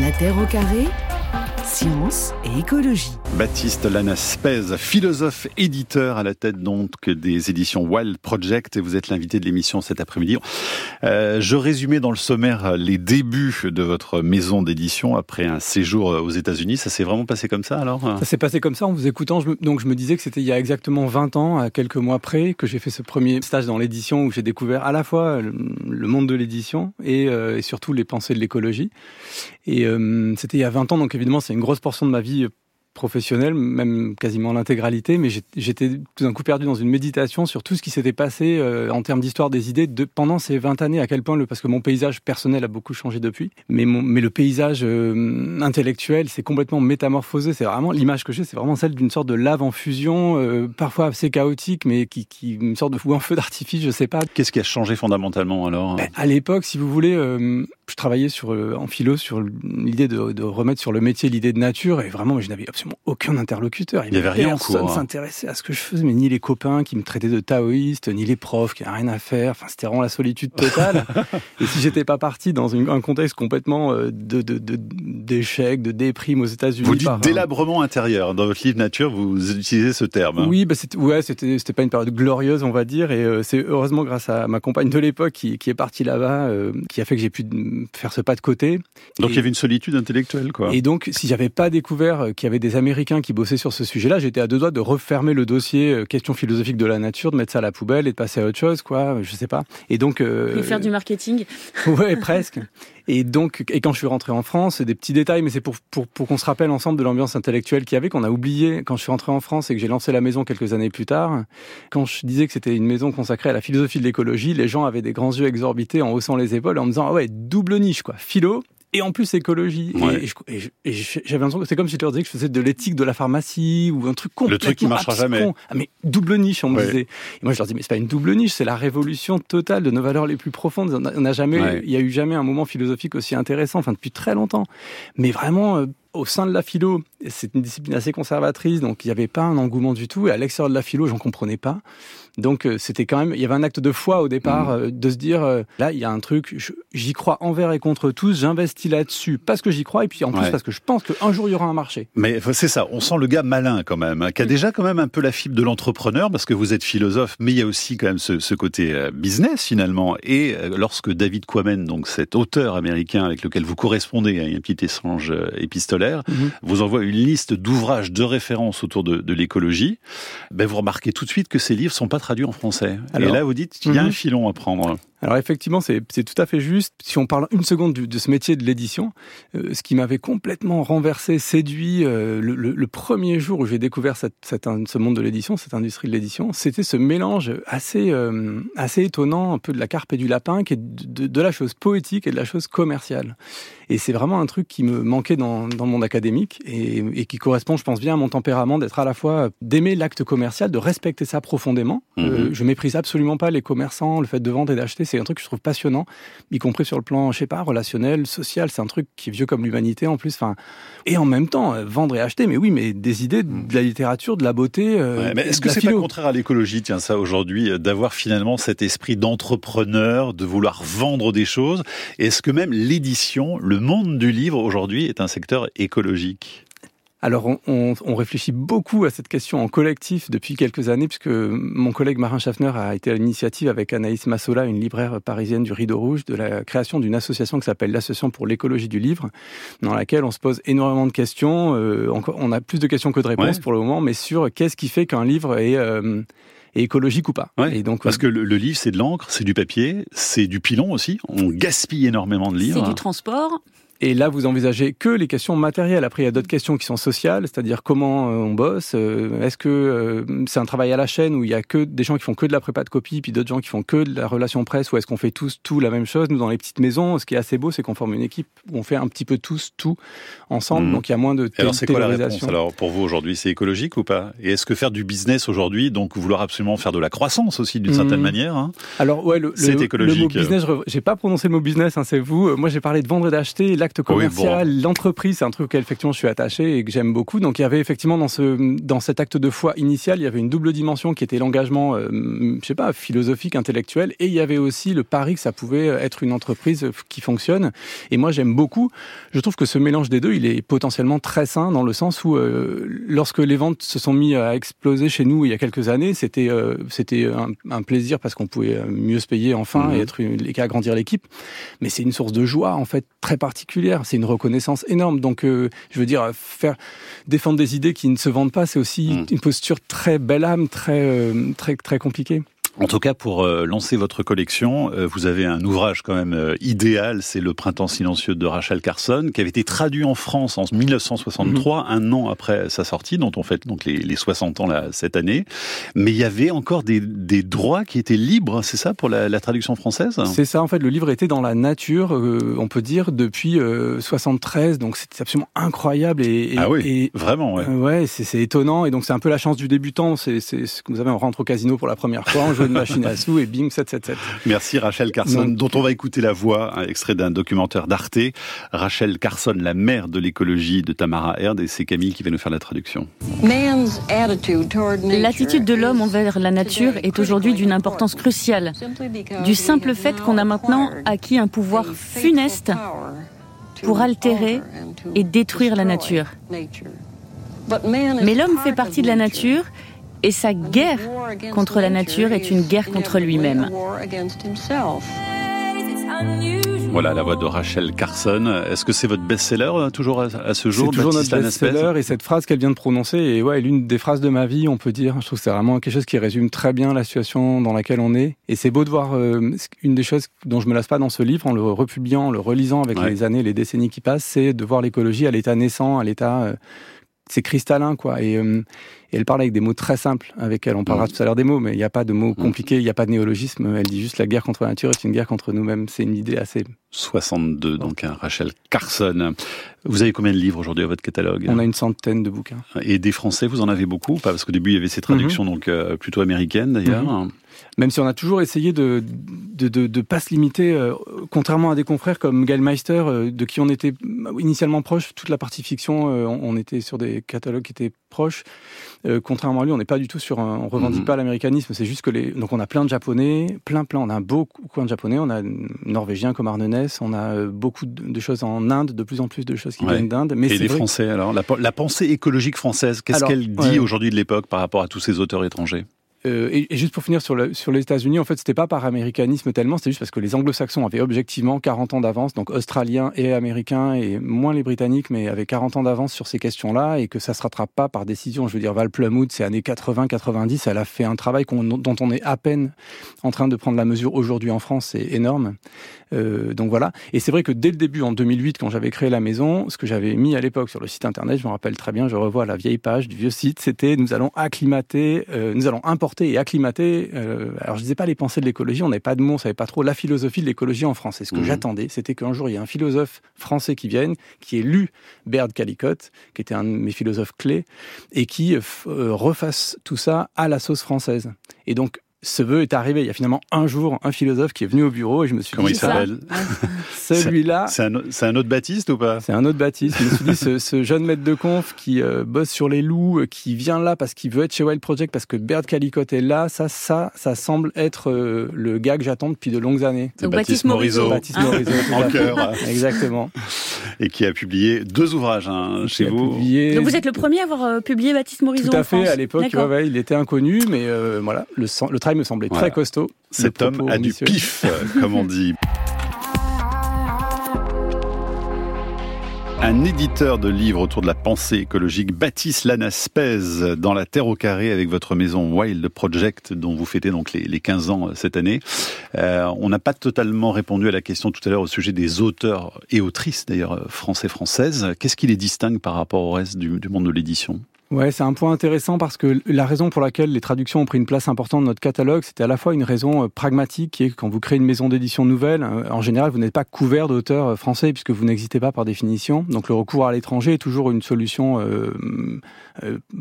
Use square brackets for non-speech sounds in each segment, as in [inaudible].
La Terre au carré Science et écologie. Baptiste Lanaspez, philosophe éditeur à la tête donc des éditions Wild Project et vous êtes l'invité de l'émission cet après-midi. Euh, je résumais dans le sommaire les débuts de votre maison d'édition après un séjour aux États-Unis. Ça s'est vraiment passé comme ça alors? Ça s'est passé comme ça en vous écoutant. Je me, donc je me disais que c'était il y a exactement 20 ans, à quelques mois près, que j'ai fait ce premier stage dans l'édition où j'ai découvert à la fois le, monde de l'édition et, euh, et, surtout les pensées de l'écologie. Et euh, c'était il y a 20 ans, donc évidemment c'est une grosse portion de ma vie professionnelle, même quasiment l'intégralité, mais j'étais tout d'un coup perdu dans une méditation sur tout ce qui s'était passé euh, en termes d'histoire des idées de, pendant ces 20 années, à quel point, le, parce que mon paysage personnel a beaucoup changé depuis, mais, mon, mais le paysage euh, intellectuel s'est complètement métamorphosé. C'est vraiment l'image que j'ai, c'est vraiment celle d'une sorte de lave en fusion, euh, parfois assez chaotique, mais qui, qui une sorte de ou un feu d'artifice, je sais pas. Qu'est-ce qui a changé fondamentalement alors ben, À l'époque, si vous voulez, je travaillais sur en philo sur l'idée de, de, remettre sur le métier l'idée de nature, et vraiment, je n'avais absolument aucun interlocuteur. Il n'y avait rien Personne ne s'intéressait à ce que je faisais, mais ni les copains qui me traitaient de taoïste, ni les profs qui n'avaient rien à faire. Enfin, c'était vraiment la solitude totale. [laughs] et si j'étais pas parti dans un contexte complètement euh, de, d'échec, de, déprime aux États-Unis. Vous dites délabrement intérieur. Dans votre livre Nature, vous utilisez ce terme. Oui, bah c'était, ouais, c'était, c'était pas une période glorieuse, on va dire. Et euh, c'est heureusement grâce à ma compagne de l'époque qui, qui est partie là-bas, euh, qui a fait que j'ai pu faire ce pas de côté. Donc il y avait une solitude intellectuelle, quoi. Et donc, si j'avais pas découvert qu'il y avait des Américains qui bossaient sur ce sujet-là, j'étais à deux doigts de refermer le dossier euh, question philosophique de la nature, de mettre ça à la poubelle et de passer à autre chose, quoi. Je sais pas. Et donc. Euh, faire du marketing. [laughs] Ouais, presque. Et donc, et quand je suis rentré en France, c'est des petits détails, mais c'est pour, pour, pour qu'on se rappelle ensemble de l'ambiance intellectuelle qu'il y avait, qu'on a oublié quand je suis rentré en France et que j'ai lancé la maison quelques années plus tard. Quand je disais que c'était une maison consacrée à la philosophie de l'écologie, les gens avaient des grands yeux exorbités en haussant les épaules en me disant, ah ouais, double niche, quoi. Philo et en plus écologie. Et, j'avais l'impression que c'est comme si je leur disais que je faisais de l'éthique de la pharmacie ou un truc complètement Le truc qui marchera jamais. Ah, mais double niche, on me disait. Et moi, je leur dis, mais c'est pas une double niche, c'est la révolution totale de nos valeurs les plus profondes. On a, jamais, il y a eu jamais un moment philosophique aussi intéressant, enfin depuis très longtemps. Mais vraiment, euh, au sein de la philo, c'est une discipline assez conservatrice, donc il n'y avait pas un engouement du tout. Et à l'extérieur de la philo, j'en comprenais pas. Donc euh, c'était quand même, il y avait un acte de foi au départ, mmh. euh, de se dire, euh, là, il y a un truc, j'y crois envers et contre tous, j'investis là-dessus parce que j'y crois, et puis en plus parce que je pense qu'un jour, il y aura un marché. Mais c'est ça, on sent le gars malin quand même, hein, qui a mmh. déjà quand même un peu la fibre de l'entrepreneur, parce que vous êtes philosophe, mais il y a aussi quand même ce, ce côté business finalement. Et lorsque David Quammen, donc cet auteur américain avec lequel vous correspondez à un petit échange épistolaire, mmh. vous envoie une liste d'ouvrages de référence autour de, de l'écologie, ben vous remarquez tout de suite que ces livres sont pas traduit en français. et là, vous dites qu'il y a un mhm. filon à prendre. Alors effectivement, c'est tout à fait juste. Si on parle une seconde de ce métier de l'édition, euh, ce qui m'avait complètement renversé, séduit euh, le, premier jour où j'ai découvert cette, ce monde de l'édition, cette industrie de l'édition, c'était ce mélange assez euh, assez étonnant, un peu de la carpe et du lapin, qui est de, la chose poétique et de la chose commerciale. Et c'est vraiment un truc qui me manquait dans, dans le monde académique et, et, qui correspond, je pense bien, à mon tempérament d'être à la fois d'aimer l'acte commercial, de respecter ça profondément. Mhm. je méprise absolument pas les commerçants, le fait de vendre et d'acheter c'est un truc que je trouve passionnant, y compris sur le plan, je sais pas, relationnel, social. C'est un truc qui est vieux comme l'humanité en plus. Enfin, et en même temps, euh, vendre et acheter. Mais oui, mais des idées de la littérature, de la beauté. Euh, mais est-ce que c'est pas contraire à l'écologie, tiens ça aujourd'hui, euh, d'avoir finalement cet esprit d'entrepreneur, de vouloir vendre des choses? Est-ce que même l'édition, le monde du livre aujourd'hui est un secteur écologique alors, on, on, réfléchit beaucoup à cette question en collectif depuis quelques années, puisque mon collègue Marin Schaffner a été à l'initiative avec Anaïs Massola, une libraire parisienne du Rideau Rouge, de la création d'une association qui s'appelle l'Association pour l'écologie du livre, dans laquelle on se pose énormément de questions. Euh, on a plus de questions que de réponses pour le moment, mais sur qu'est-ce qui fait qu'un livre est... Euh, écologique ou pas. Et donc, parce euh, que le, le livre, c'est de l'encre, c'est du papier, c'est du pilon aussi. On gaspille énormément de livres. C'est du transport. Et là, vous envisagez que les questions matérielles. Après, il y a d'autres questions qui sont sociales, c'est-à-dire comment euh, on bosse. Euh, est-ce que euh, c'est un travail à la chaîne où il y a que des gens qui font que de la prépa de copie, puis d'autres gens qui font que de la relation presse, ou est-ce qu'on fait tous tout la même chose Nous, dans les petites maisons, ce qui est assez beau, c'est qu'on forme une équipe où on fait un petit peu tous tout ensemble. Mmh. Donc, il y a moins de. Alors, c'est quoi la réponse? Alors, pour vous aujourd'hui, c'est écologique ou pas? Et est-ce que faire du business aujourd'hui, donc vouloir absolument faire de la croissance aussi d'une certaine Mhm. manière. Hein. Alors ouais, le, C'est le- écologique. le mot business, je- j'ai pas prononcé le mot business, hein, c'est vous. Moi, j'ai parlé de vendre et d'acheter, oui, commercial, l'entreprise, c'est un truc auquel effectivement je suis attaché et que j'aime beaucoup. Donc il y avait effectivement dans ce dans cet acte de foi initial, il y avait une double dimension qui était l'engagement, euh, je sais pas, philosophique, intellectuel, et il y avait aussi le pari que ça pouvait être une entreprise qui fonctionne. Et moi, j'aime beaucoup. Je trouve que ce mélange des deux, il est potentiellement très sain dans le sens où euh, lorsque les ventes se sont mis à exploser chez nous il y a quelques années, c'était euh, c'était un, un plaisir parce qu'on pouvait mieux se payer enfin Mhm. et être une, et agrandir l'équipe. Mais c'est une source de joie en fait très particulière. C'est une reconnaissance énorme. Donc euh, je veux dire faire défendre des idées qui ne se vendent pas, c'est aussi Mhm. une posture très belle âme, très euh, très très compliquée. En tout cas, pour euh, lancer votre collection, euh, vous avez un ouvrage quand même euh, idéal, c'est Le Printemps silencieux de Rachel Carson, qui avait été traduit en France en 1963, un an après sa sortie, dont on fête donc les, les 60 ans là, cette année. Mais il y avait encore des, des droits qui étaient libres, c'est ça, pour la, la traduction française? C'est ça, en fait, le livre était dans la nature, euh, on peut dire, depuis euh, 73, donc c'était absolument incroyable et, et- Ah oui, et- vraiment, ouais. euh, ouais, c'est étonnant et donc c'est un peu la chance du débutant. C'est ce que vous savez, on rentre au casino pour la première fois, on joue une machine à sous et bing 777. Merci Rachel Carson, Non. dont on va écouter la voix, un extrait d'un documentaire d'Arte. Rachel Carson, la mère de l'écologie de Tamara Herd, et c'est Camille qui va nous faire la traduction. L'attitude de l'homme envers la nature est aujourd'hui d'une importance cruciale, du simple fait qu'on a maintenant acquis un pouvoir funeste pour altérer et détruire la nature. Mais l'homme fait partie de la nature et sa guerre contre la nature est une guerre contre lui-même. Voilà la voix de Rachel Carson. Est-ce que c'est votre best-seller euh, toujours à, ce jour C'est toujours Baptiste notre best-seller et cette phrase qu'elle vient de prononcer est ouais, l'une des phrases de ma vie, on peut dire. Je trouve que c'est vraiment quelque chose qui résume très bien la situation dans laquelle on est. Et c'est beau de voir euh, une des choses dont je me lasse pas dans ce livre, en le republiant, en le relisant avec Ouais. les années, les décennies qui passent, c'est de voir l'écologie à l'état naissant, à l'état... euh, c'est cristallin, quoi. Et, euh, et elle parle avec des mots très simples avec elle. On parlera Mhm. tout à l'heure des mots, mais il n'y a pas de mots Mhm. compliqués, il n'y a pas de néologisme. Elle dit juste la guerre contre la nature est une guerre contre nous-mêmes. C'est une idée assez 62, donc un Rachel Carson. Vous avez combien de livres aujourd'hui à votre catalogue? On a une centaine de bouquins. Et des Français, vous en avez beaucoup ou Pas? Parce qu'au début il y avait ces traductions Mhm. donc euh, plutôt américaines d'ailleurs. Même si on a toujours essayé de de, de, de pas se limiter, euh, contrairement à des confrères comme Gail Meister, euh, de qui on était initialement proche, toute la partie fiction, euh, on, on était sur des catalogues qui étaient proches. Contrairement à lui, on n'est pas du tout sur un, on revendique Mhm. pas l'américanisme. C'est juste que les, donc on a plein de japonais, plein plein, on a beaucoup de japonais, on a norvégiens comme Arnenès, on a beaucoup de, choses en Inde, de plus en plus de choses qui Ouais. viennent d'Inde. Mais Et c'est les Français alors la, la pensée écologique française, qu'est-ce qu'elle dit ouais. aujourd'hui de l'époque par rapport à tous ces auteurs étrangers? Euh, et, juste pour finir sur, le, sur les États-Unis, en fait, c'était pas par américanisme tellement, c'était juste parce que les Anglo-Saxons avaient objectivement 40 ans d'avance, donc australiens et américains, et moins les Britanniques, mais avaient 40 ans d'avance sur ces questions-là, et que ça se rattrape pas par décision. Je veux dire, Val Plumwood, c'est années 80-90, elle a fait un travail qu'on- dont on est à peine en train de prendre la mesure aujourd'hui en France, c'est énorme. Euh, donc voilà. Et c'est vrai que dès le début, en 2008, quand j'avais créé la maison, ce que j'avais mis à l'époque sur le site internet, je me rappelle très bien, je revois la vieille page du vieux site, c'était nous allons acclimater, euh, nous allons importer et acclimater. euh, alors je disais pas les pensées de l'écologie, on n'avait pas de mots, on savait pas trop la philosophie de l'écologie en France. Et ce que Mhm. j'attendais, c'était qu'un jour il y ait un philosophe français qui vienne, qui ait lu Baird Callicott, qui était un de mes philosophes clés, et qui euh, euh, refasse tout ça à la sauce française. Et donc ce vœu est arrivé. Il y a finalement un jour un philosophe qui est venu au bureau et je me suis Comment dit, il C'est ça. s'appelle [laughs] celui-là, C'est un, c'est un autre Baptiste ou pas? C'est un autre Baptiste. Je me suis dit, ce, ce jeune maître de conf qui euh, bosse sur les loups, euh, qui vient là parce qu'il veut être chez Wild Project, parce que Baird Callicott est là, ça, ça, ça semble être euh, le gars que j'attends depuis de longues années. C'est Donc Baptiste Baptiste Morisot. Baptiste Morisot, En cœur. Exactement. Et qui a publié deux ouvrages hein, chez vous. publié- Donc vous êtes le premier à avoir euh, publié Baptiste Morisot Tout à en fait. France. À l'époque, ouais, D'accord. ouais, il était inconnu, mais euh, voilà, le, travail me semblait Voilà. très costaud. Cet homme a du pif, euh, comme on dit. [laughs] Un éditeur de livres autour de la pensée écologique, Baptiste Lanaspez, dans la Terre au carré avec votre maison Wild Project, dont vous fêtez donc les, les 15 ans euh, cette année. Euh, on n'a pas totalement répondu à la question tout à l'heure au sujet des auteurs et autrices, d'ailleurs, euh, français-françaises. Qu'est-ce qui les distingue par rapport au reste du monde de l'édition? Ouais, c'est un point intéressant parce que la raison pour laquelle les traductions ont pris une place importante dans notre catalogue, c'était à la fois une raison euh, pragmatique, qui est que quand vous créez une maison d'édition nouvelle, euh, en général, vous n'êtes pas couvert d'auteurs euh, français puisque vous n'existez pas par définition. Donc le recours à l'étranger est toujours une solution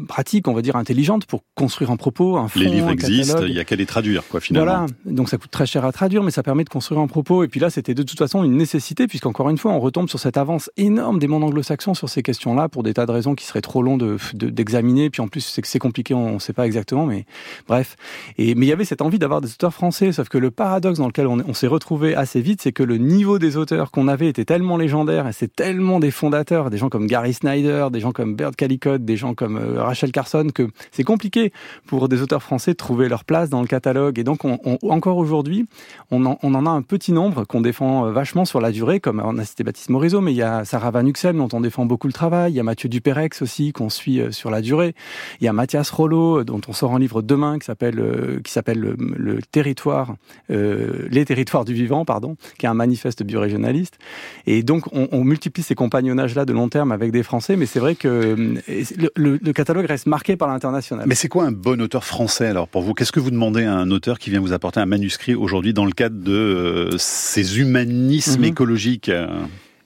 pratique, on va dire intelligente, pour construire un propos, un fond, Les livres un existent, il y a qu'à les traduire, quoi, finalement. Voilà, donc ça coûte très cher à traduire, mais ça permet de construire un propos. Et puis là, c'était de toute façon une nécessité, puisqu'encore une fois, on retombe sur cette avance énorme des mondes anglo-saxons sur ces questions-là, pour des tas de raisons qui seraient trop longs de, de- d'examiner. Puis en plus, c'est que c'est compliqué, on ne sait pas exactement, mais bref. Et, mais il y avait cette envie d'avoir des auteurs français, sauf que le paradoxe dans lequel on, on s'est retrouvé assez vite, c'est que le niveau des auteurs qu'on avait était tellement légendaire, et c'est tellement des fondateurs, des gens comme Gary Snyder, des gens comme Bert Callicott, des gens comme euh, Rachel Carson, que c'est compliqué pour des auteurs français de trouver leur place dans le catalogue. Et donc, on, on- encore aujourd'hui, on en, a un petit nombre qu'on défend euh, vachement sur la durée, comme on a cité Baptiste Morisot, mais il y a Sarah Van Uxem dont on défend beaucoup le travail, il y a Mathieu Duperex aussi qu'on suit euh, sur la durée, il y a Mathias Rollo dont on sort un livre demain qui s'appelle qui s'appelle le, territoire, les territoires du vivant, pardon, qui est un manifeste biorégionaliste. Et donc, on, multiplie ces compagnonnages-là de long terme avec des Français, mais c'est vrai que le, le- le catalogue reste marqué par l'international. Mais c'est quoi un bon auteur français alors pour vous? Qu'est-ce que vous demandez à un auteur qui vient vous apporter un manuscrit aujourd'hui dans le cadre de euh, ces humanismes Mhm. écologiques,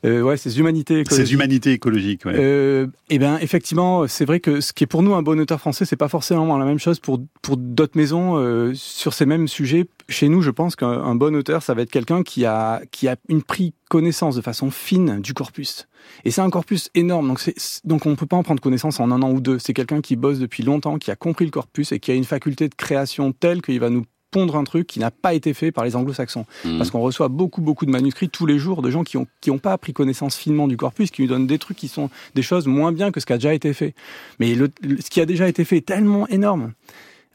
euh, ouais, ces humanités écologiques. ces humanités écologiques ouais. Euh, eh ben effectivement, c'est vrai que ce qui est pour nous un bon auteur français, c'est pas forcément la même chose pour pour d'autres maisons euh, sur ces mêmes sujets. Chez nous, je pense qu'un un bon auteur, ça va être quelqu'un qui a qui a une pris connaissance de façon fine du corpus. Et c'est un corpus énorme, donc donc on peut pas en prendre connaissance en un an ou deux. C'est quelqu'un qui bosse depuis longtemps, qui a compris le corpus et qui a une faculté de création telle qu'il va nous pondre un truc qui n'a pas été fait par les anglo-saxons. Mhm. Parce qu'on reçoit beaucoup, beaucoup de manuscrits tous les jours de gens qui ont, qui ont pas pris connaissance finement du corpus, qui nous donnent des trucs qui sont des choses moins bien que ce qui a déjà été fait. Mais le, le- ce qui a déjà été fait est tellement énorme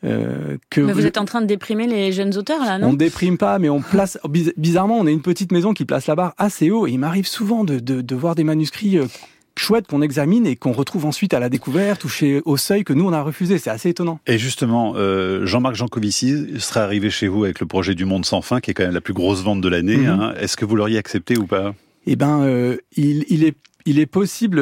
euh, que Mais vous êtes en train de déprimer les jeunes auteurs là, on non déprime pas, mais on place. [laughs] biz- Bizarrement, on est une petite maison qui place la barre assez haut. Et il m'arrive souvent de, de, de voir des manuscrits chouettes qu'on examine et qu'on retrouve ensuite à la découverte ou chez au seuil que nous on a refusé. C'est assez étonnant. Et justement, euh, Jean-Marc Jancovici serait arrivé chez vous avec le projet du Monde sans fin, qui est quand même la plus grosse vente de l'année. Mhm. hein. Est-ce que vous l'auriez accepté ou pas? Eh ben, euh, il, il est il est possible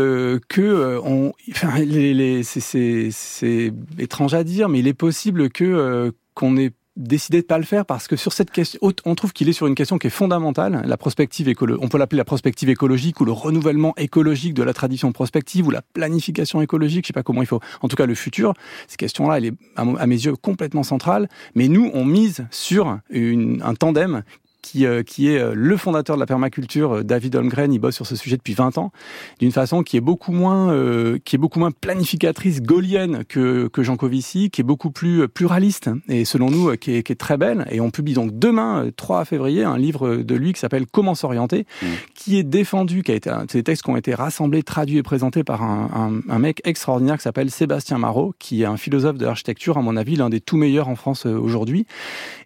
que euh, on, enfin, les, les, c'est- étrange à dire, mais il est possible que euh, qu'on ait décidé de pas le faire parce que sur cette question, on trouve qu'il est sur une question qui est fondamentale, la prospective écolo, on peut l'appeler la prospective écologique ou le renouvellement écologique de la tradition prospective ou la planification écologique, je sais pas comment il faut. En tout cas, le futur, ces questions-là, elle est à mes yeux complètement centrale. Mais nous, on mise sur une, un tandem qui, euh, qui est euh, le fondateur de la permaculture, euh, David Holmgren, il bosse sur ce sujet depuis 20 ans, d'une façon qui est beaucoup moins, euh, qui est beaucoup moins planificatrice, gaulienne que, que Jean Covici, qui est beaucoup plus pluraliste et selon nous qui est, qui est très belle. Et on publie donc demain, euh, 3 février, un livre de lui qui s'appelle Comment s'orienter, Mmh. qui est défendu, qui a été, c'est des textes qui ont été rassemblés, traduits et présentés par un, un, un mec extraordinaire qui s'appelle Sébastien Marot, qui est un philosophe de l'architecture, à mon avis, l'un des tout meilleurs en France aujourd'hui,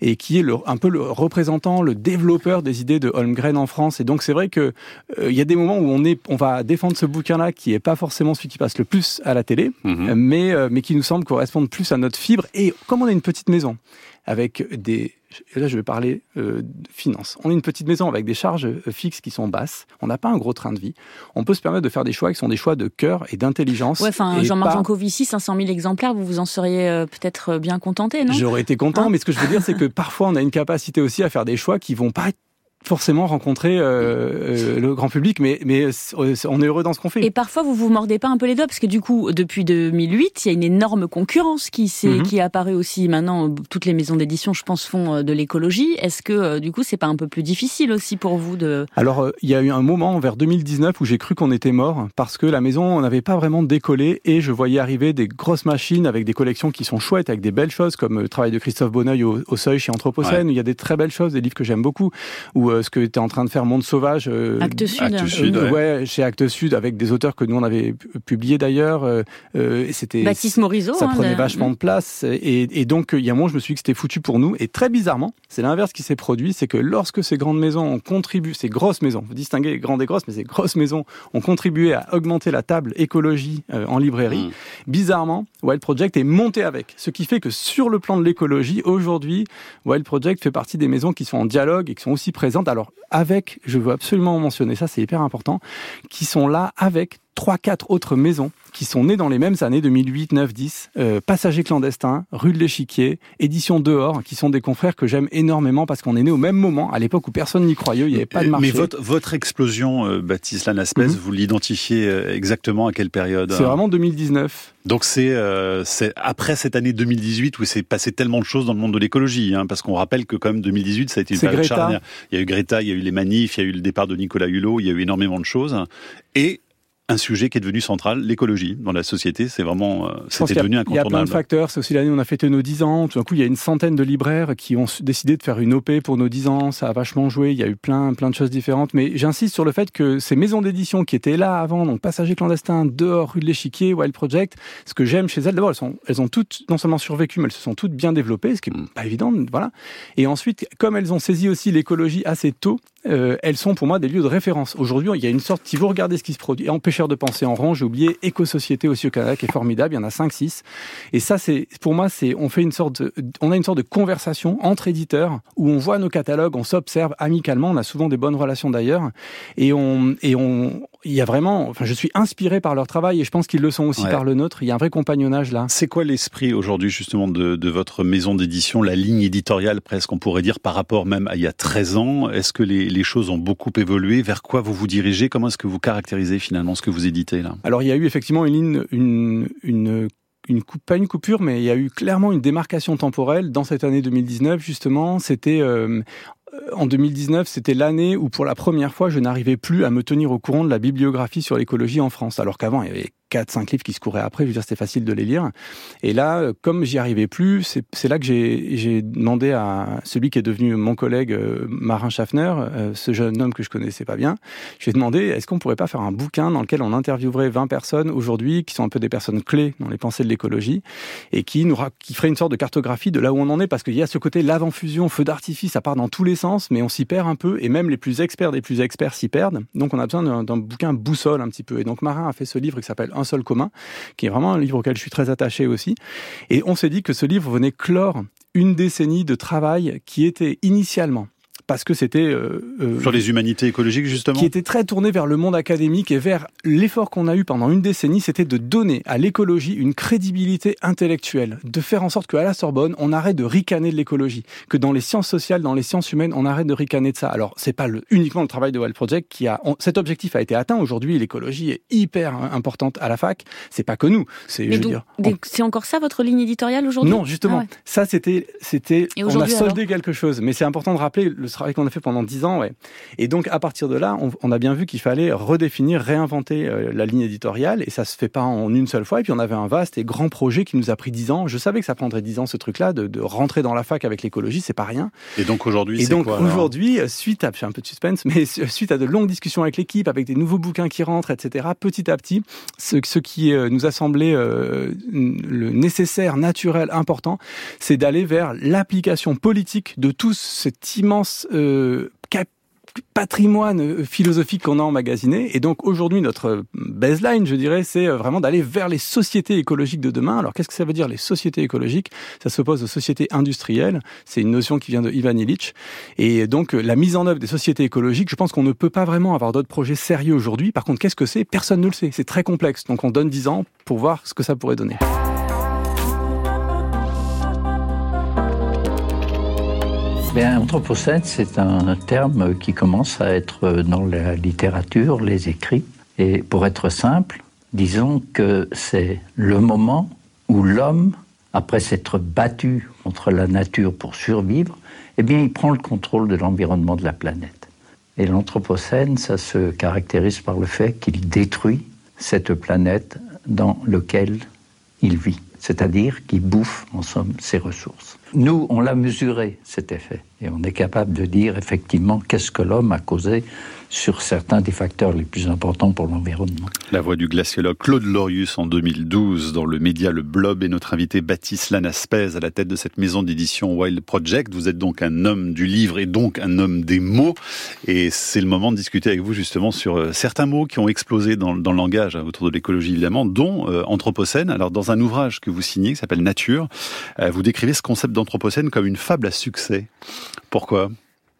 et qui est le, un peu le représentant, le développeur des idées de Holmgren en France. Et donc c'est vrai que euh, il y a des moments où on est, on va défendre ce bouquin-là qui est pas forcément celui qui passe le plus à la télé, Mhm. mais euh, mais qui nous semble correspondre plus à notre fibre. Et comme on est une petite maison avec des et là je vais parler euh, de finances. On est une petite maison avec des charges euh, fixes qui sont basses. On n'a pas un gros train de vie. On peut se permettre de faire des choix qui sont des choix de cœur et d'intelligence. Ouais, enfin, Jean-Marc pas- Jancovici, 500 000 exemplaires, vous vous en seriez euh, peut-être bien contenté, non? J'aurais été content, Hein? mais ce que je veux dire, c'est que parfois on a une capacité aussi à faire des choix qui vont pas forcément rencontrer euh, euh, le grand public, mais, mais euh, on est heureux dans ce qu'on fait. Et parfois, vous vous mordez pas un peu les doigts parce que du coup, depuis 2008, il y a une énorme concurrence qui s'est Mhm. qui est apparue aussi. Maintenant, toutes les maisons d'édition, je pense, font euh, de l'écologie. Est-ce que du coup, c'est pas un peu plus difficile aussi pour vous de Alors, euh, il y a eu un moment vers 2019 où j'ai cru qu'on était mort parce que la maison n'avait pas vraiment décollé et je voyais arriver des grosses machines avec des collections qui sont chouettes, avec des belles choses comme le travail de Christophe Bonneuil au, au Seuil chez Anthropocène. où Il y a des très belles choses, des livres que j'aime beaucoup. Ou euh, ce que tu es en train de faire Monde Sauvage. euh, Actes Sud Actes Sud, euh, ouais. ouais, chez Actes Sud, avec des auteurs que nous on avait pu- publiés d'ailleurs. c'était Baptiste Morisot ça hein, prenait de- vachement de place. Et, et donc, il y a un moment, je me suis dit que c'était foutu pour nous. Et très bizarrement, c'est l'inverse qui s'est produit. C'est que lorsque ces grandes maisons ont contribué, ces grosses maisons, vous distinguez les grandes et grosses, mais ces grosses maisons ont contribué à augmenter la table écologie euh, en librairie. Mhm. Bizarrement, Wild Project est monté avec. Ce qui fait que sur le plan de l'écologie, aujourd'hui, Wild Project fait partie des maisons qui sont en dialogue et qui sont aussi présentes. Alors, avec, je veux absolument mentionner ça, c'est hyper important, qui sont là avec trois, quatre autres maisons qui sont nées dans les mêmes années, 2008, 9, 10. Euh, Passagers clandestins, Rue de l'Échiquier, Édition Dehors, qui sont des confrères que j'aime énormément parce qu'on est né au même moment, à l'époque où personne n'y croyait, il n'y avait pas de marché. Mais votre, votre explosion, euh, Baptiste Lanaspez, mhm. vous l'identifiez euh, exactement à quelle période C'est vraiment 2019. Donc c'est euh, après cette année 2018 où c'est passé tellement de choses dans le monde de l'écologie, hein, parce qu'on rappelle que quand même 2018 ça a été une période charnière. Il y a eu Greta, il y a eu les manifs, il y a eu le départ de Nicolas Hulot, il y a eu énormément de choses. Et un sujet qui est devenu central, l'écologie dans la société. C'est vraiment, euh, c'était devenu incontournable. Il y a plein de facteurs. C'est aussi l'année où on a fêté nos 10 ans. Tout d'un coup, il y a une centaine de libraires qui ont décidé de faire une OP pour nos 10 ans. Ça a vachement joué. Il y a eu plein, plein de choses différentes. Mais j'insiste sur le fait que ces maisons d'édition qui étaient là avant, donc Passagers clandestins, dehors, rue de l'Échiquier, Wild Project, ce que j'aime chez elles, d'abord, elles, elles ont toutes non seulement survécu, mais elles se sont toutes bien développées, ce qui n'est mm. pas évident. Voilà. Et ensuite, comme elles ont saisi aussi l'écologie assez tôt, euh, elles sont pour moi des lieux de référence. Aujourd'hui, il y a une sorte, si vous regardez ce qui se produit, Empêcheur de penser en rang, j'ai oublié Éco-société aussi au Canada, qui est formidable, il y en a 5-6. Et ça, c'est pour moi, c'est on fait une sorte de, on a une sorte de conversation entre éditeurs où on voit nos catalogues, on s'observe amicalement, on a souvent des bonnes relations d'ailleurs, et on, et on, il y a vraiment, enfin, je suis inspiré par leur travail et je pense qu'ils le sont aussi par le nôtre. Il y a un vrai compagnonnage là. C'est quoi l'esprit aujourd'hui justement de, de votre maison d'édition, la ligne éditoriale presque, on pourrait dire par rapport même à il y a 13 ans? Est-ce que les, les choses ont beaucoup évolué? Vers quoi vous vous dirigez? Comment est-ce que vous caractérisez finalement ce que vous éditez là? Alors il y a eu effectivement une ligne, une, une une coupe, pas une coupure, mais il y a eu clairement une démarcation temporelle dans cette année 2019. Justement, c'était euh, en 2019, c'était l'année où pour la première fois, je n'arrivais plus à me tenir au courant de la bibliographie sur l'écologie en France, alors qu'avant, il y avait quatre, cinq livres qui se couraient après. Je veux dire, c'était facile de les lire. Et là, euh, comme j'y arrivais plus, c'est là que j'ai demandé à celui qui est devenu mon collègue euh, Marin Schaffner, euh, ce jeune homme que je connaissais pas bien, j'ai demandé est-ce qu'on pourrait pas faire un bouquin dans lequel on interviewerait 20 personnes aujourd'hui qui sont un peu des personnes clés dans les pensées de l'écologie et qui nous qui ferait une sorte de cartographie de là où on en est? Parce qu'il y a ce côté l'avant-fusion, feu d'artifice, ça part dans tous les sens, mais on s'y perd un peu et même les plus experts des plus experts s'y perdent. Donc on a besoin d'un bouquin boussole un petit peu. Et donc Marin a fait ce livre qui s'appelle un seul commun, qui est vraiment un livre auquel je suis très attaché aussi. Et on s'est dit que ce livre venait clore une décennie de travail qui était initialement parce que c'était euh, euh, sur les humanités écologiques justement qui était très tourné vers le monde académique et vers l'effort qu'on a eu pendant une décennie, c'était de donner à l'écologie une crédibilité intellectuelle, de faire en sorte qu'à la Sorbonne, on arrête de ricaner de l'écologie, que dans les sciences sociales, dans les sciences humaines, on arrête de ricaner de ça. Alors, c'est pas le, uniquement le travail de Wild Project qui a cet objectif a été atteint. Aujourd'hui, l'écologie est hyper importante à la fac, c'est pas que nous, c'est je dire c'est encore ça votre ligne éditoriale aujourd'hui? Non, justement. Ah ça c'était c'était on a soldé quelque chose, mais c'est important de rappeler le travail qu'on a fait pendant dix ans, ouais. Et donc, à partir de là, on, a bien vu qu'il fallait redéfinir, réinventer euh, la ligne éditoriale, et ça se fait pas en une seule fois. Et puis, on avait un vaste et grand projet qui nous a pris dix ans. Je savais que ça prendrait dix ans, ce truc-là, de, rentrer dans la fac avec l'écologie, c'est pas rien. Et donc, aujourd'hui, Et donc, aujourd'hui, suite à, un peu de suspense, mais suite à de longues discussions avec l'équipe, avec des nouveaux bouquins qui rentrent, etc., petit à petit, ce, ce qui euh, nous a semblé euh, le nécessaire, naturel, important, c'est d'aller vers l'application politique de tout cet immense patrimoine euh, philosophique qu'on a emmagasiné. Et donc aujourd'hui, notre baseline, je dirais, c'est euh, vraiment d'aller vers les sociétés écologiques de demain. Alors qu'est-ce que ça veut dire les sociétés écologiques? Ça s'oppose aux sociétés industrielles. C'est une notion qui vient de Ivan Illich. Et donc la mise en œuvre des sociétés écologiques, je pense qu'on ne peut pas vraiment avoir d'autres projets sérieux aujourd'hui. Par contre, qu'est-ce que c'est? Personne ne le sait. C'est très complexe. Donc on donne 10 ans pour voir ce que ça pourrait donner. Anthropocène, c'est un terme qui commence à être dans la littérature, les écrits. Et pour être simple, disons que c'est le moment où l'homme, après s'être battu contre la nature pour survivre, eh bien, il prend le contrôle de l'environnement de la planète. Et l'Anthropocène, ça se caractérise par le fait qu'il détruit cette planète dans laquelle il vit c'est-à-dire qui bouffe en somme ses ressources. Nous, on l'a mesuré cet effet et on est capable de dire effectivement qu'est-ce que l'homme a causé sur certains des facteurs les plus importants pour l'environnement. La voix du glaciologue Claude Lorius en 2012 dans le média Le Blob et notre invité Baptiste Lanaspez à la tête de cette maison d'édition Wild Project. Vous êtes donc un homme du livre et donc un homme des mots et c'est le moment de discuter avec vous justement sur euh, certains mots qui ont explosé dans, le langage hein, autour de l'écologie évidemment, dont euh, Anthropocène. Alors dans un ouvrage que vous signez qui s'appelle Nature, euh, vous décrivez ce concept d'Anthropocène comme une fable à succès. Pourquoi?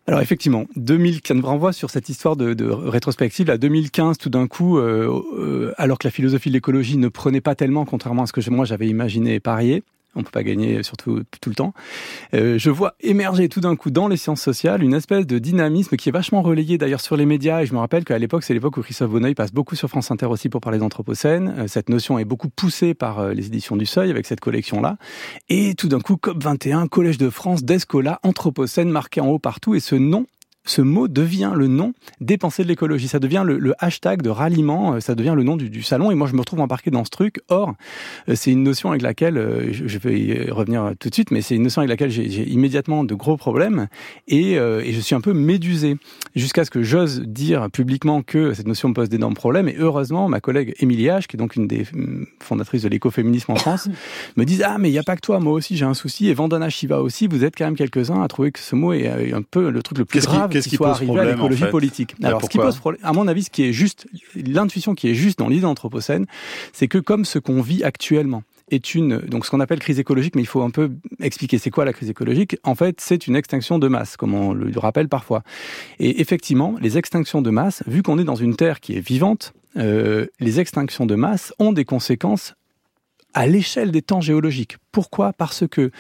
Alors effectivement, 2000, ça nous renvoie sur cette histoire de, de rétrospective. À 2015, tout d'un coup, euh, euh, alors que la philosophie de l'écologie ne prenait pas tellement, contrairement à ce que moi j'avais imaginé et parié, on peut pas gagner surtout tout le temps. Euh, je vois émerger tout d'un coup dans les sciences sociales une espèce de dynamisme qui est vachement relayé d'ailleurs sur les médias. Et je me rappelle qu'à l'époque, c'est l'époque où Christophe Bonneuil passe beaucoup sur France Inter aussi pour parler d'anthropocène. Euh, cette notion est beaucoup poussée par euh, les éditions du Seuil avec cette collection-là. Et tout d'un coup, COP 21, Collège de France, Descola, Anthropocène marqué en haut partout. Et ce nom ce mot devient le nom des pensées de l'écologie. Ça devient le, hashtag de ralliement, euh, ça devient le nom du, salon. Et moi, je me retrouve embarqué dans ce truc. Or, euh, c'est une notion avec laquelle, euh, je vais y revenir tout de suite, mais c'est une notion avec laquelle j'ai immédiatement de gros problèmes. Et, et je suis un peu médusé jusqu'à ce que j'ose dire publiquement que cette notion me pose d'énormes problèmes. Et heureusement, ma collègue Émilie H, qui est donc une des hum, fondatrices de l'écoféminisme en [coughs] France, me dit Ah, mais il n'y a pas que toi, moi aussi j'ai un souci. Et Vandana Shiva aussi, vous êtes quand même quelques-uns à trouver que ce mot est un peu le truc le plus grave qu'est-ce qui soit arrivé à l'écologie politique. Alors, ce qui pose problème, à mon avis, ce qui est juste, l'intuition qui est juste dans l'idée d'anthropocène, c'est que comme ce qu'on vit actuellement est une donc ce qu'on appelle crise écologique, mais il faut un peu expliquer c'est quoi la crise écologique. En fait, c'est une extinction de masse, comme on le rappelle parfois. Et effectivement, les extinctions de masse, vu qu'on est dans une terre qui est vivante, euh, les extinctions de masse ont des conséquences à l'échelle des temps géologiques. Pourquoi? Parce que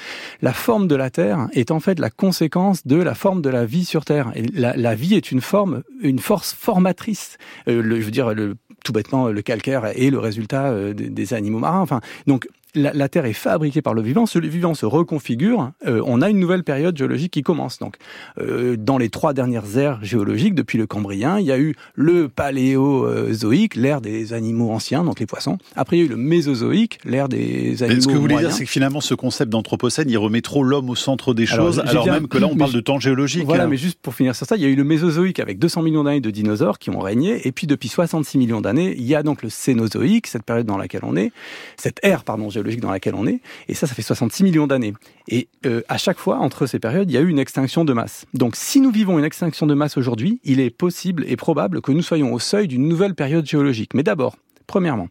la forme de la Terre est en fait la conséquence de la forme de la vie sur Terre. Et la, vie est une forme, une force formatrice. Euh, je veux dire, le, tout bêtement, le calcaire est le résultat euh, des, animaux marins. Enfin, donc la, Terre est fabriquée par le vivant, ce vivant se reconfigure, euh, on a une nouvelle période géologique qui commence. Donc, euh, dans les trois dernières ères géologiques, depuis le Cambrien, il y a eu le Paléozoïque, l'ère des animaux anciens, donc les poissons. Après, il y a eu le Mésozoïque, l'ère des animaux Ce que vous voulez dire, c'est que finalement, ce concept d'anthropocène, il remet trop l'homme au centre des choses, alors, même que là, on parle de temps géologique. Voilà, mais juste pour finir sur ça, il y a eu le Mésozoïque avec 200 millions d'années de dinosaures qui ont régné, et puis depuis 66 millions d'années, il y a donc le Cénozoïque, cette période dans laquelle on est, cette ère, pardon, géologique dans laquelle on est, et ça, ça fait 66 millions d'années. Et euh, à chaque fois, entre ces périodes, il y a eu une extinction de masse. Donc si nous vivons une extinction de masse aujourd'hui, il est possible et probable que nous soyons au seuil d'une nouvelle période géologique. Mais d'abord, premièrement,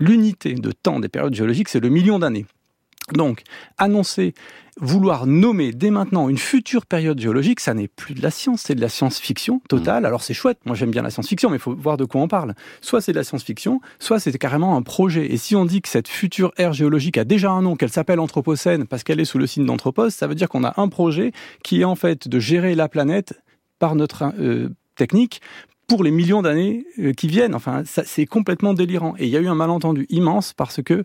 l'unité de temps des périodes géologiques, c'est le million d'années. Donc, annoncer, vouloir nommer dès maintenant une future période géologique, ça n'est plus de la science, c'est de la science-fiction totale. Mmh. Alors c'est chouette, moi j'aime bien la science-fiction, mais il faut voir de quoi on parle. Soit c'est de la science-fiction, soit c'est carrément un projet. Et si on dit que cette future ère géologique a déjà un nom, qu'elle s'appelle Anthropocène parce qu'elle est sous le signe d'Anthropos, ça veut dire qu'on a un projet qui est en fait de gérer la planète par notre euh, technique pour les millions d'années euh, qui viennent. Enfin, c'est complètement délirant. Et il y a eu un malentendu immense parce que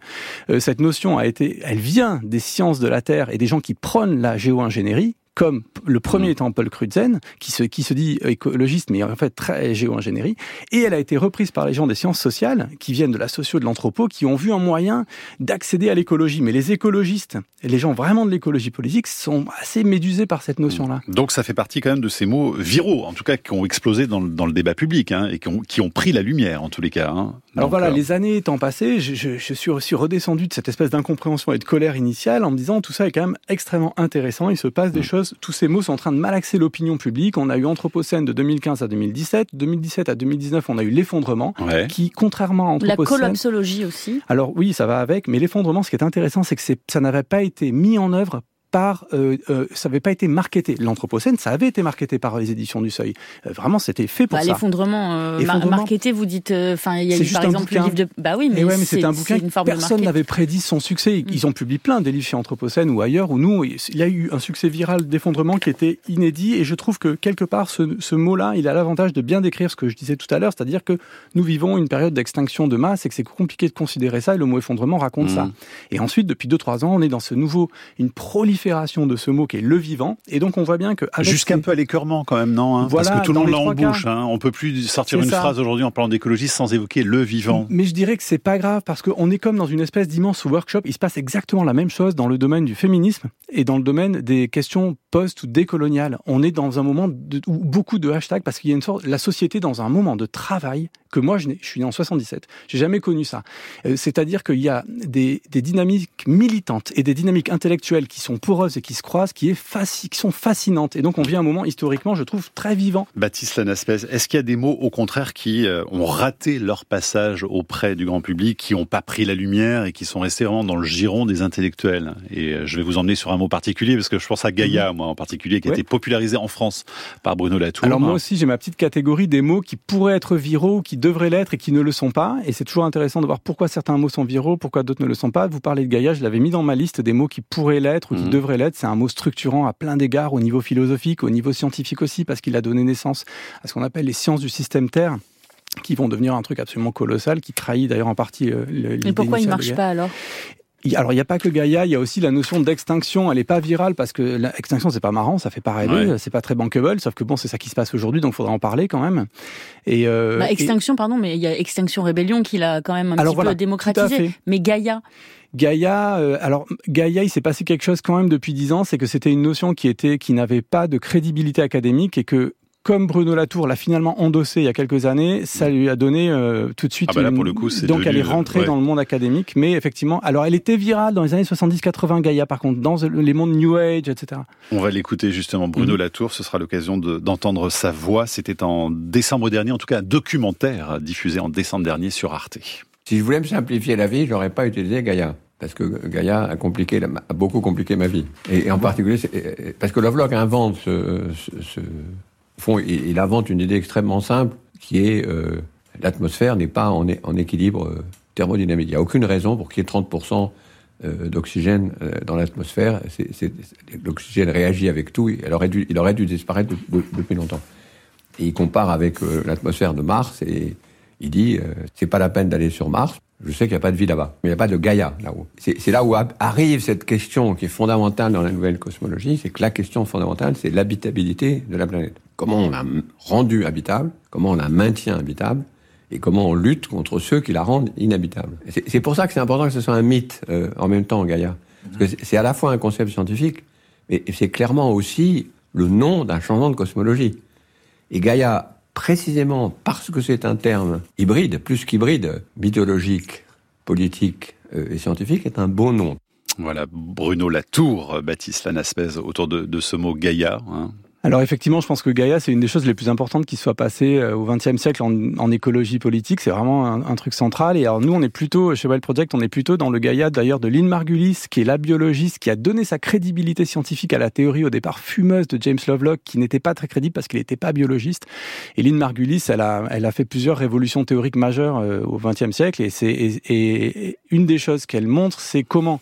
euh, cette notion a été, elle vient des sciences de la Terre et des gens qui prônent la géo-ingénierie comme le premier mm. étant Paul Crutzen, qui se, qui se dit écologiste, mais en fait très géo-ingénierie, et elle a été reprise par les gens des sciences sociales, qui viennent de la socio de l'anthropo, qui ont vu un moyen d'accéder à l'écologie. Mais les écologistes, les gens vraiment de l'écologie politique, sont assez médusés par cette notion-là. Mm. Donc ça fait partie quand même de ces mots viraux, en tout cas qui ont explosé dans le, dans le débat public, hein, et qui ont, qui ont, pris la lumière en tous les cas. Hein. Alors voilà, euh, les années étant passées, je, je, je, suis aussi redescendu de cette espèce d'incompréhension et de colère initiale en me disant tout ça est quand même extrêmement intéressant, il se passe des mm. choses tous ces mots sont en train de malaxer l'opinion publique. On a eu Anthropocène de 2015 à 2017. 2017 à 2019, on a eu l'effondrement, qui, contrairement à Anthropocène... La collapsologie aussi. Alors oui, ça va avec, mais l'effondrement, ce qui est intéressant, c'est que ça n'avait pas été mis en œuvre par, euh, euh, ça n'avait pas été marketé. L'Anthropocène, ça avait été marketé par les éditions du Seuil. Euh, vraiment, c'était fait pour bah, ça. L'effondrement marketé, vous dites, enfin, il y a eu par exemple le livre de, bah oui, mais, ouais, mais c'est un bouquin que personne n'avait prédit son succès. Ils mm. ont publié plein des livres chez Anthropocène ou ailleurs où nous, il y a eu un succès viral d'effondrement qui était inédit. Et je trouve que quelque part, ce, ce mot-là, il a l'avantage de bien décrire ce que je disais tout à l'heure, c'est-à-dire que nous vivons une période d'extinction de masse et que c'est compliqué de considérer ça. Et le mot effondrement raconte ça. Mm. Et ensuite, depuis 2-3 ans, on est dans ce nouveau, une prolifération de ce mot qui est le vivant. Et donc on voit bien que jusqu'un peu à l'écœurement quand même, non hein Parce que tout le monde l'a en bouche. Hein on peut plus sortir une phrase aujourd'hui en parlant d'écologie sans évoquer le vivant. Mais je dirais que c'est pas grave parce qu'on est comme dans une espèce d'immense workshop. Il se passe exactement la même chose dans le domaine du féminisme et dans le domaine des questions post ou décoloniales. On est dans un moment de, où beaucoup de hashtags parce qu'il y a une sorte la société dans un moment de travail que moi je, je suis né en 77. J'ai jamais connu ça. Euh, c'est-à-dire qu'il y a des, des dynamiques militantes et des dynamiques intellectuelles qui sont poreuses et qui se croisent, qui, est qui sont fascinantes. Et donc on vit un moment historiquement, je trouve, très vivant. Baptiste Lanaspez, est-ce qu'il y a des mots au contraire qui euh, ont raté leur passage auprès du grand public, qui n'ont pas pris la lumière et qui sont restés vraiment dans le giron des intellectuels? Et euh, je vais vous emmener sur un mot particulier, parce que je pense à Gaïa, mhm. moi en particulier, qui a été popularisé en France par Bruno Latour. Alors moi aussi, j'ai ma petite catégorie des mots qui pourraient être viraux, qui devraient l'être et qui ne le sont pas. Et c'est toujours intéressant de voir pourquoi certains mots sont viraux, pourquoi d'autres ne le sont pas. Vous parlez de Gaïa, je l'avais mis dans ma liste des mots qui pourraient l'être ou qui mhm. Devraient l'être. C'est un mot structurant à plein d'égards, au niveau philosophique, au niveau scientifique aussi, parce qu'il a donné naissance à ce qu'on appelle les sciences du système Terre qui vont devenir un truc absolument colossal, qui trahit d'ailleurs en partie euh, Mais pourquoi il ne marche pas alors? Alors, il n'y a pas que Gaïa, il y a aussi la notion d'extinction. Elle n'est pas virale parce que l'extinction, c'est pas marrant, ça fait pas rêver, c'est pas très bankable, sauf que bon, c'est ça qui se passe aujourd'hui, donc il faudra en parler quand même. Et, euh, bah, extinction, pardon, mais il y a Extinction Rébellion qui l'a quand même un petit peu démocratisé. Mais Gaïa, Gaïa, euh, alors Gaïa, il s'est passé quelque chose quand même depuis dix ans, c'est que c'était une notion qui était, qui n'avait pas de crédibilité académique et que comme Bruno Latour l'a finalement endossé il y a quelques années, ça lui a donné euh, tout de suite. Ah bah pour le coup, donc elle est rentrée dans le monde académique, mais effectivement, alors elle était virale dans les années 70-80, Gaïa, par contre, dans les mondes New Age, etc. On va l'écouter justement, Bruno mhm. Latour. Ce sera l'occasion d'entendre sa voix. C'était en décembre dernier, en tout cas un documentaire diffusé en décembre dernier sur Arte. Si je voulais me simplifier la vie, j'aurais pas utilisé Gaïa parce que Gaïa a, compliqué, a beaucoup compliqué ma vie. Et, en particulier, parce que Lovelock invente ce, ce, fond, il, invente une idée extrêmement simple qui est euh, l'atmosphère n'est pas en, équilibre euh, thermodynamique. Il n'y a aucune raison pour qu'il y ait 30% euh, d'oxygène euh, dans l'atmosphère. L'oxygène réagit avec tout. Il aurait dû, il aurait dû disparaître depuis longtemps. Et il compare avec l'atmosphère de Mars et il dit c'est pas la peine d'aller sur Mars je sais qu'il n'y a pas de vie là-bas, mais il n'y a pas de Gaïa là-haut. C'est là où arrive cette question qui est fondamentale dans la nouvelle cosmologie, c'est que la question fondamentale, c'est l'habitabilité de la planète. Comment on la rendu habitable, comment on la maintient habitable, et comment on lutte contre ceux qui la rendent inhabitable. C'est pour ça que c'est important que ce soit un mythe euh, en même temps, Gaïa. Parce que c'est à la fois un concept scientifique, mais c'est clairement aussi le nom d'un changement de cosmologie. Et Gaïa précisément parce que c'est un terme hybride, plus qu'hybride, mythologique, politique euh, et scientifique, est un beau nom. Voilà, Bruno Latour, Baptiste Lanaspez, autour de, de ce mot Gaïa. Hein. Alors effectivement, je pense que Gaïa, c'est une des choses les plus importantes qui soit passée euh, au XXe siècle en, écologie politique. C'est vraiment un, truc central. Et alors nous, on est plutôt, chez Wild Project, on est plutôt dans le Gaïa d'ailleurs de Lynn Margulis, qui est la biologiste qui a donné sa crédibilité scientifique à la théorie au départ fumeuse de James Lovelock, qui n'était pas très crédible parce qu'il n'était pas biologiste. Et Lynn Margulis, elle a, elle a fait plusieurs révolutions théoriques majeures euh, au XXe siècle. Et, c'est, une des choses qu'elle montre, c'est comment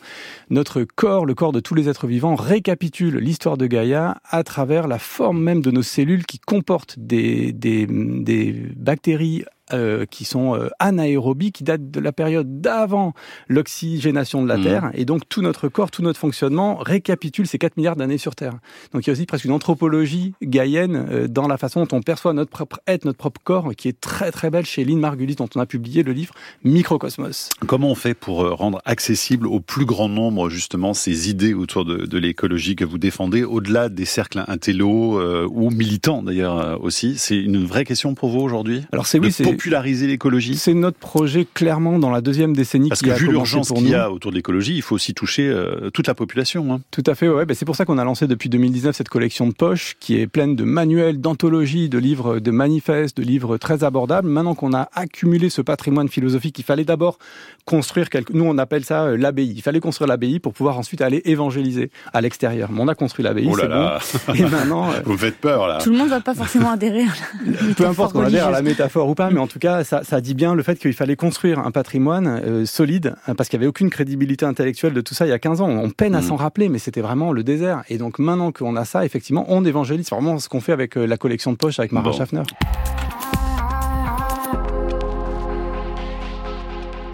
notre corps, le corps de tous les êtres vivants, récapitule l'histoire de Gaïa à travers la forme même de nos cellules qui comportent des, des, des bactéries euh, qui sont euh, anaérobies, qui datent de la période d'avant l'oxygénation de la mmh. Terre. Et donc tout notre corps, tout notre fonctionnement récapitule ces 4 milliards d'années sur Terre. Donc il y a aussi presque une anthropologie gaïenne euh, dans la façon dont on perçoit notre propre être, notre propre corps, qui est très très belle chez Lynn Margulis, dont on a publié le livre Microcosmos. Comment on fait pour rendre accessible au plus grand nombre justement ces idées autour de, de l'écologie que vous défendez, au-delà des cercles intello ou militants d'ailleurs aussi? C'est une vraie question pour vous aujourd'hui? Alors c'est oui, c'est populariser l'écologie C'est notre projet clairement dans la deuxième décennie Parce que vu l'urgence qu'il y a autour de l'écologie, il faut aussi toucher euh, toute la population. Hein. Tout à fait, ouais. Ben, c'est pour ça qu'on a lancé depuis 2019 cette collection de poches qui est pleine de manuels, d'anthologies, de livres, de manifestes, de livres très abordables. Maintenant qu'on a accumulé ce patrimoine philosophique, il fallait d'abord construire quelque... Nous, on appelle ça euh, l'abbaye. Il fallait construire l'abbaye pour pouvoir ensuite aller évangéliser à l'extérieur. Mais on a construit l'abbaye, oh c'est bon. Et maintenant... Euh, [laughs] Vous faites peur, là. Tout le monde va pas forcément adhérer à la Peu importe qu'on adhère à la métaphore ou pas, mais en tout cas, ça, ça dit bien le fait qu'il fallait construire un patrimoine euh, solide, hein, parce qu'il n'y avait aucune crédibilité intellectuelle de tout ça il y a 15 ans. On peine à mm. s'en rappeler, mais c'était vraiment le désert. Et donc maintenant qu'on a ça, effectivement, on évangélise. C'est vraiment ce qu'on fait avec euh, la collection de poches avec Mara Schaffner.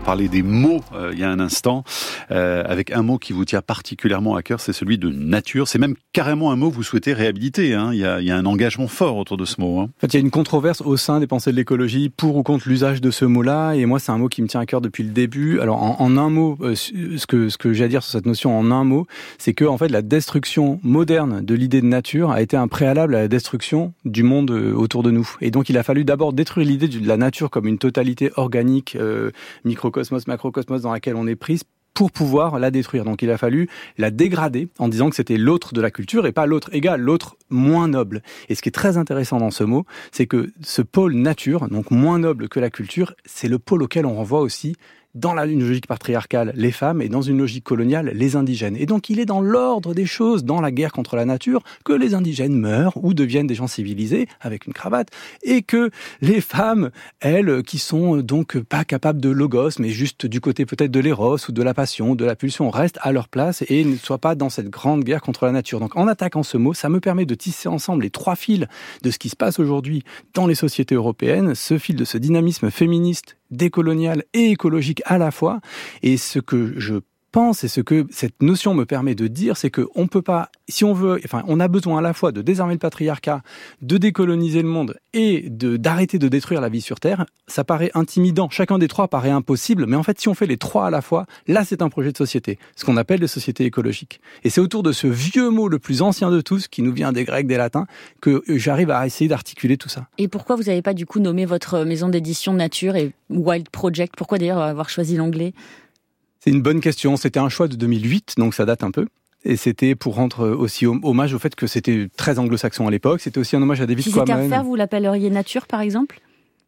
Parler des mots euh, il y a un instant, euh, avec un mot qui vous tient particulièrement à cœur, c'est celui de nature. C'est même carrément un mot que vous souhaitez réhabiliter. Hein. Il, y a, un engagement fort autour de ce mot. Hein. En fait, il y a une controverse au sein des pensées de l'écologie pour ou contre l'usage de ce mot-là. Et moi, c'est un mot qui me tient à cœur depuis le début. Alors, en, un mot, euh, ce que, ce que j'ai à dire sur cette notion en un mot, c'est que en fait, la destruction moderne de l'idée de nature a été un préalable à la destruction du monde autour de nous. Et donc, il a fallu d'abord détruire l'idée de la nature comme une totalité organique, micro microcosmos, macrocosmos dans laquelle on est prise pour pouvoir la détruire. Donc il a fallu la dégrader en disant que c'était l'autre de la culture et pas l'autre égal, l'autre moins noble. Et ce qui est très intéressant dans ce mot, c'est que ce pôle nature, donc moins noble que la culture, c'est le pôle auquel on renvoie aussi dans la, une logique patriarcale, les femmes, et dans une logique coloniale, les indigènes. Et donc il est dans l'ordre des choses, dans la guerre contre la nature, que les indigènes meurent ou deviennent des gens civilisés, avec une cravate, et que les femmes, elles, qui sont donc pas capables de logos, mais juste du côté peut-être de l'éros ou de la passion, de la pulsion, restent à leur place et ne soient pas dans cette grande guerre contre la nature. Donc en attaquant ce mot, ça me permet de tisser ensemble les trois fils de ce qui se passe aujourd'hui dans les sociétés européennes, ce fil de ce dynamisme féministe décolonial et écologique à la fois. Et ce que je pense et ce que cette notion me permet de dire, c'est que on peut pas, si on veut, enfin, on a besoin à la fois de désarmer le patriarcat, de décoloniser le monde et de d'arrêter de détruire la vie sur Terre. Ça paraît intimidant. Chacun des trois paraît impossible, mais en fait, si on fait les trois à la fois, là, c'est un projet de société, ce qu'on appelle les sociétés écologiques. Et c'est autour de ce vieux mot le plus ancien de tous, qui nous vient des Grecs, des Latins, que j'arrive à essayer d'articuler tout ça. Et pourquoi vous n'avez pas du coup nommé votre maison d'édition Nature et Wild Project? Pourquoi d'ailleurs avoir choisi l'anglais? C'est une bonne question. C'était un choix de 2008, donc ça date un peu. Et c'était pour rendre aussi hommage au fait que c'était très anglo-saxon à l'époque. C'était aussi un hommage à David si Quammen. Si c'était à refaire, vous l'appelleriez Nature, par exemple?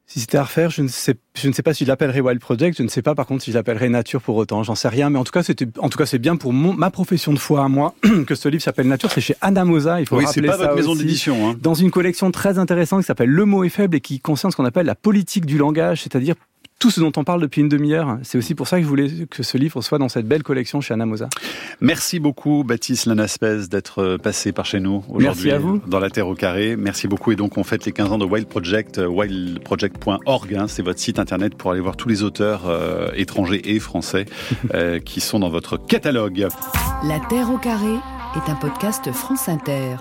Si c'était à refaire, je ne sais, je ne sais pas si je l'appellerais Wild Project. Je ne sais pas, par contre, si je l'appellerais Nature pour autant. J'en sais rien. Mais en tout cas, c'était, en tout cas, c'est bien pour mon, ma profession de foi à moi [clears throat] que ce livre s'appelle Nature. C'est chez Anamosa. Il faut oui, rappeler c'est pas ça votre maison d'édition. Hein. Dans une collection très intéressante qui s'appelle Le mot est faible et qui concerne ce qu'on appelle la politique du langage, c'est-à-dire tout ce dont on parle depuis une demi-heure. C'est aussi pour ça que je voulais que ce livre soit dans cette belle collection chez Anamosa. Merci beaucoup, Baptiste Lanaspez, d'être passé par chez nous Merci à vous. dans la Terre au carré. Merci beaucoup. Et donc, on fête les 15 ans de Wild Project, wildproject.org. Hein, c'est votre site internet pour aller voir tous les auteurs euh, étrangers et français [laughs] euh, qui sont dans votre catalogue. La Terre au carré est un podcast France Inter.